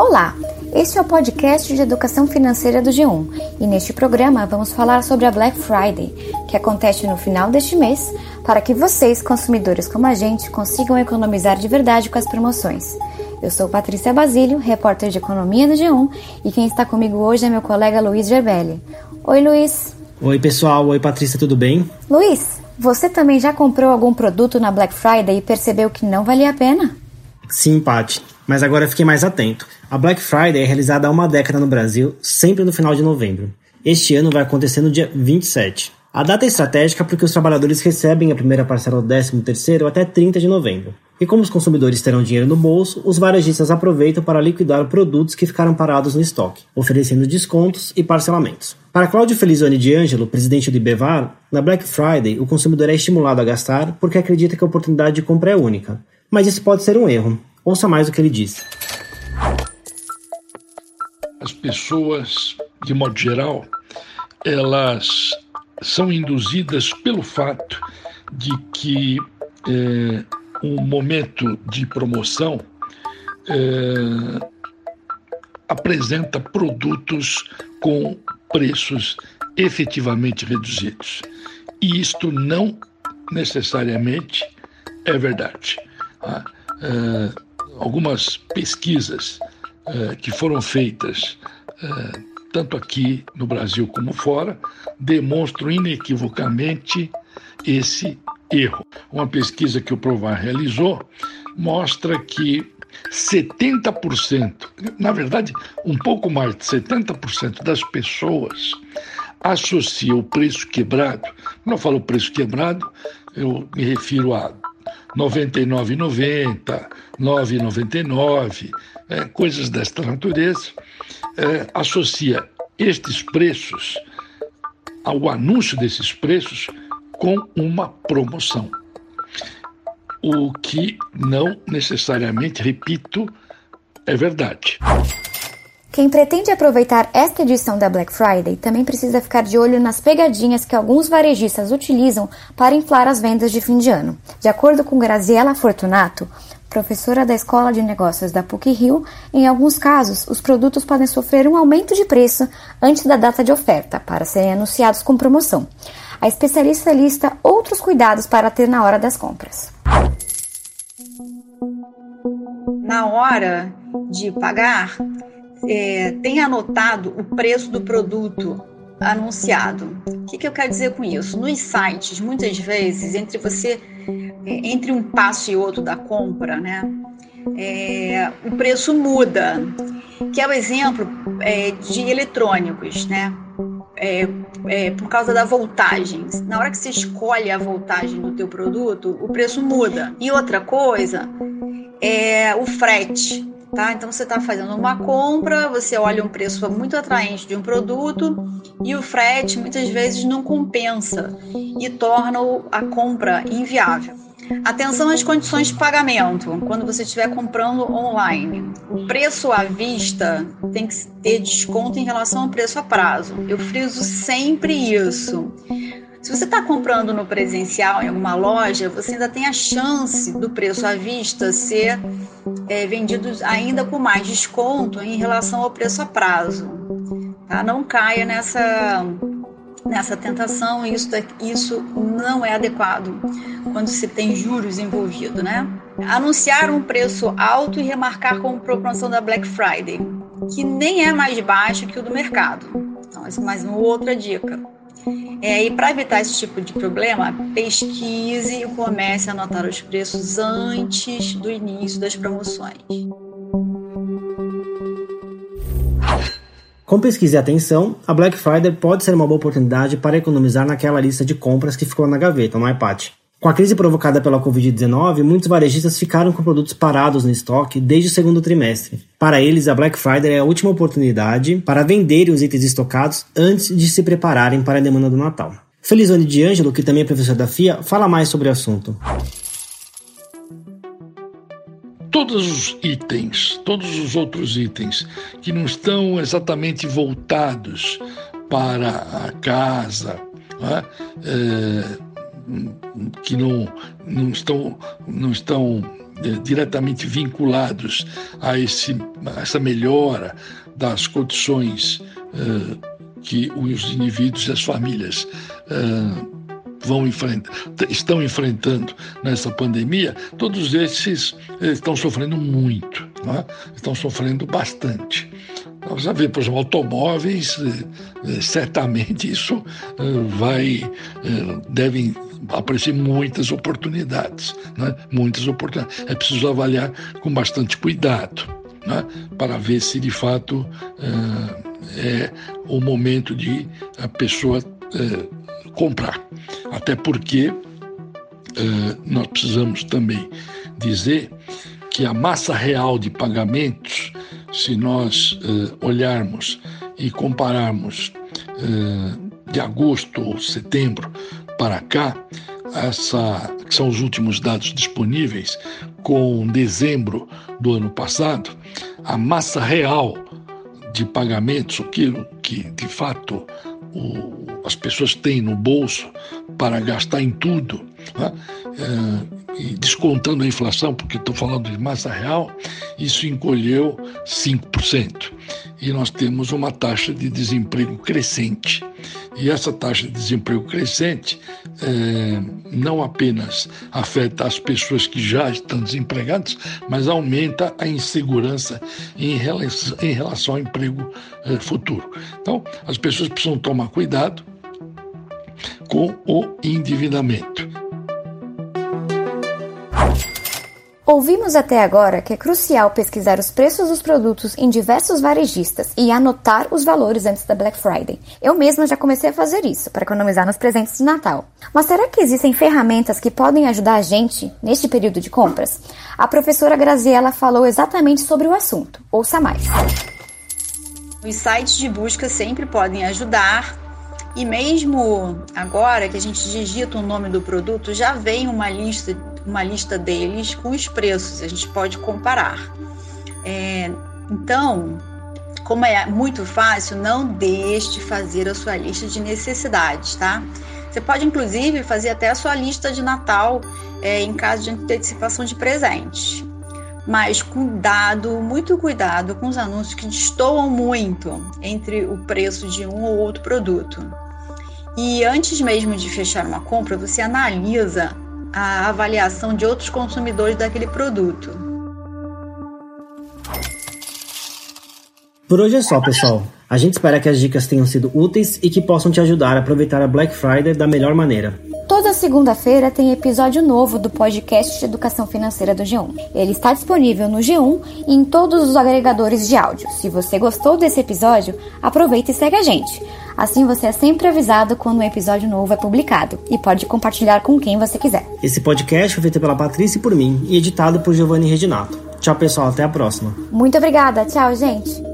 Olá, este é o podcast de educação financeira do G1 e neste programa vamos falar sobre a Black Friday, que acontece no final deste mês, para que vocês, consumidores como a gente, consigam economizar de verdade com as promoções. Eu sou Patrícia Basílio, repórter de economia do G1, e quem está comigo hoje é meu colega Luiz Gerbelli. Oi, Luiz. Oi, pessoal. Oi, Patrícia, tudo bem? Luiz, você também já comprou algum produto na Black Friday e percebeu que não valia a pena? Sim, Paty, mas agora fiquei mais atento. A Black Friday é realizada há uma década no Brasil, sempre no final de novembro. Este ano vai acontecer no dia 27. A data é estratégica porque os trabalhadores recebem a primeira parcela do 13º até 30 de novembro. E como os consumidores terão dinheiro no bolso, os varejistas aproveitam para liquidar produtos que ficaram parados no estoque, oferecendo descontos e parcelamentos. Para Cláudio Felizone de Angelo, presidente do Ibevar, na Black Friday o consumidor é estimulado a gastar porque acredita que a oportunidade de compra é única. Mas isso pode ser um erro. Ouça mais o que ele disse. As pessoas, de modo geral, elas são induzidas pelo fato de que é, um momento de promoção é, apresenta produtos com preços efetivamente reduzidos. E isto não necessariamente é verdade. Ah, é, algumas pesquisas é, que foram feitas é, tanto aqui no Brasil como fora demonstram inequivocamente esse erro. Uma pesquisa que o Provar realizou mostra que 70%, na verdade, um pouco mais de 70% das pessoas associa o preço quebrado. Quando eu falo preço quebrado, eu me refiro a 99,90, 9,99, é, coisas desta natureza, é, associa estes preços ao anúncio desses preços com uma promoção. O que não necessariamente, repito, é verdade. Quem pretende aproveitar esta edição da Black Friday também precisa ficar de olho nas pegadinhas que alguns varejistas utilizam para inflar as vendas de fim de ano. De acordo com Graziela Fortunato, professora da Escola de Negócios da PUC-Rio, em alguns casos os produtos podem sofrer um aumento de preço antes da data de oferta para serem anunciados com promoção. A especialista lista outros cuidados para ter na hora das compras. Na hora de pagar, é, tem anotado o preço do produto anunciado. O que, que eu quero dizer com isso? Nos sites, muitas vezes, entre você, é, entre um passo e outro da compra, né, é, o preço muda. Que é o exemplo é, de eletrônicos, né? É, é, por causa da voltagem. Na hora que você escolhe a voltagem do teu produto, o preço muda. E outra coisa é o frete tá? Então você está fazendo uma compra, você olha um preço muito atraente de um produto e o frete muitas vezes não compensa e torna a compra inviável. Atenção às condições de pagamento. Quando você estiver comprando online, o preço à vista tem que ter desconto em relação ao preço a prazo. Eu friso sempre isso. Se você está comprando no presencial em alguma loja, você ainda tem a chance do preço à vista ser é, vendido ainda com mais desconto em relação ao preço a prazo. Tá? Não caia nessa, nessa tentação, isso, isso não é adequado quando se tem juros envolvido. Né? Anunciar um preço alto e remarcar como promoção da Black Friday, que nem é mais baixo que o do mercado. Então, essa é mais uma outra dica. É, e para evitar esse tipo de problema, pesquise e comece a anotar os preços antes do início das promoções. Com pesquisa e atenção, a Black Friday pode ser uma boa oportunidade para economizar naquela lista de compras que ficou na gaveta, não é? Com a crise provocada pela Covid-19, muitos varejistas ficaram com produtos parados no estoque desde o segundo trimestre. Para eles, a Black Friday é a última oportunidade para venderem os itens estocados antes de se prepararem para a demanda do Natal. Felizone de Ângelo, que também é professor da FIA, fala mais sobre o assunto. Todos os itens, todos os outros itens que não estão exatamente voltados para a casa, é? É, que não, não estão, não estão diretamente vinculados a, esse, a essa melhora das condições que os indivíduos e as famílias vão enfrentar, estão enfrentando nessa pandemia, todos esses estão sofrendo muito, né? estão sofrendo bastante. Já vemos, por exemplo, automóveis, certamente isso vai, devem aparecer muitas oportunidades, né? muitas oportunidades. É preciso avaliar com bastante cuidado, né? para ver se de fato é o momento de a pessoa comprar. Até porque nós precisamos também dizer que a massa real de pagamentos, se nós olharmos e compararmos de agosto ou setembro para cá, essa, que são os últimos dados disponíveis, com dezembro do ano passado, a massa real de pagamentos, aquilo que de fato o, as pessoas têm no bolso para gastar em tudo, né? é, e descontando a inflação, porque estou falando de massa real, isso encolheu 5%. E nós temos uma taxa de desemprego crescente. E essa taxa de desemprego crescente é, não apenas afeta as pessoas que já estão desempregadas, mas aumenta a insegurança em relação, em relação ao emprego é, futuro. Então, as pessoas precisam tomar cuidado com o endividamento. Ouvimos até agora que é crucial pesquisar os preços dos produtos em diversos varejistas e anotar os valores antes da Black Friday. Eu mesma já comecei a fazer isso para economizar nos presentes de Natal. Mas será que existem ferramentas que podem ajudar a gente neste período de compras? A professora Graziella falou exatamente sobre o assunto. Ouça mais. Os sites de busca sempre podem ajudar e mesmo agora que a gente digita o nome do produto, já vem uma lista, uma lista deles com os preços, a gente pode comparar. É, então, como é muito fácil, não deixe de fazer a sua lista de necessidades, tá? Você pode, inclusive, fazer até a sua lista de Natal é, em caso de antecipação de presentes mas cuidado, muito cuidado com os anúncios que destoam muito entre o preço de um ou outro produto. E antes mesmo de fechar uma compra, você analisa a avaliação de outros consumidores daquele produto. Por hoje é só, pessoal. A gente espera que as dicas tenham sido úteis e que possam te ajudar a aproveitar a Black Friday da melhor maneira. Toda segunda-feira tem episódio novo do podcast de educação financeira do G1. Ele está disponível no G1 e em todos os agregadores de áudio. Se você gostou desse episódio, aproveita e segue a gente. Assim você é sempre avisado quando um episódio novo é publicado e pode compartilhar com quem você quiser. Esse podcast foi feito pela Patrícia e por mim e editado por Giovanni Reginato. Tchau, pessoal. Até a próxima. Muito obrigada. Tchau, gente.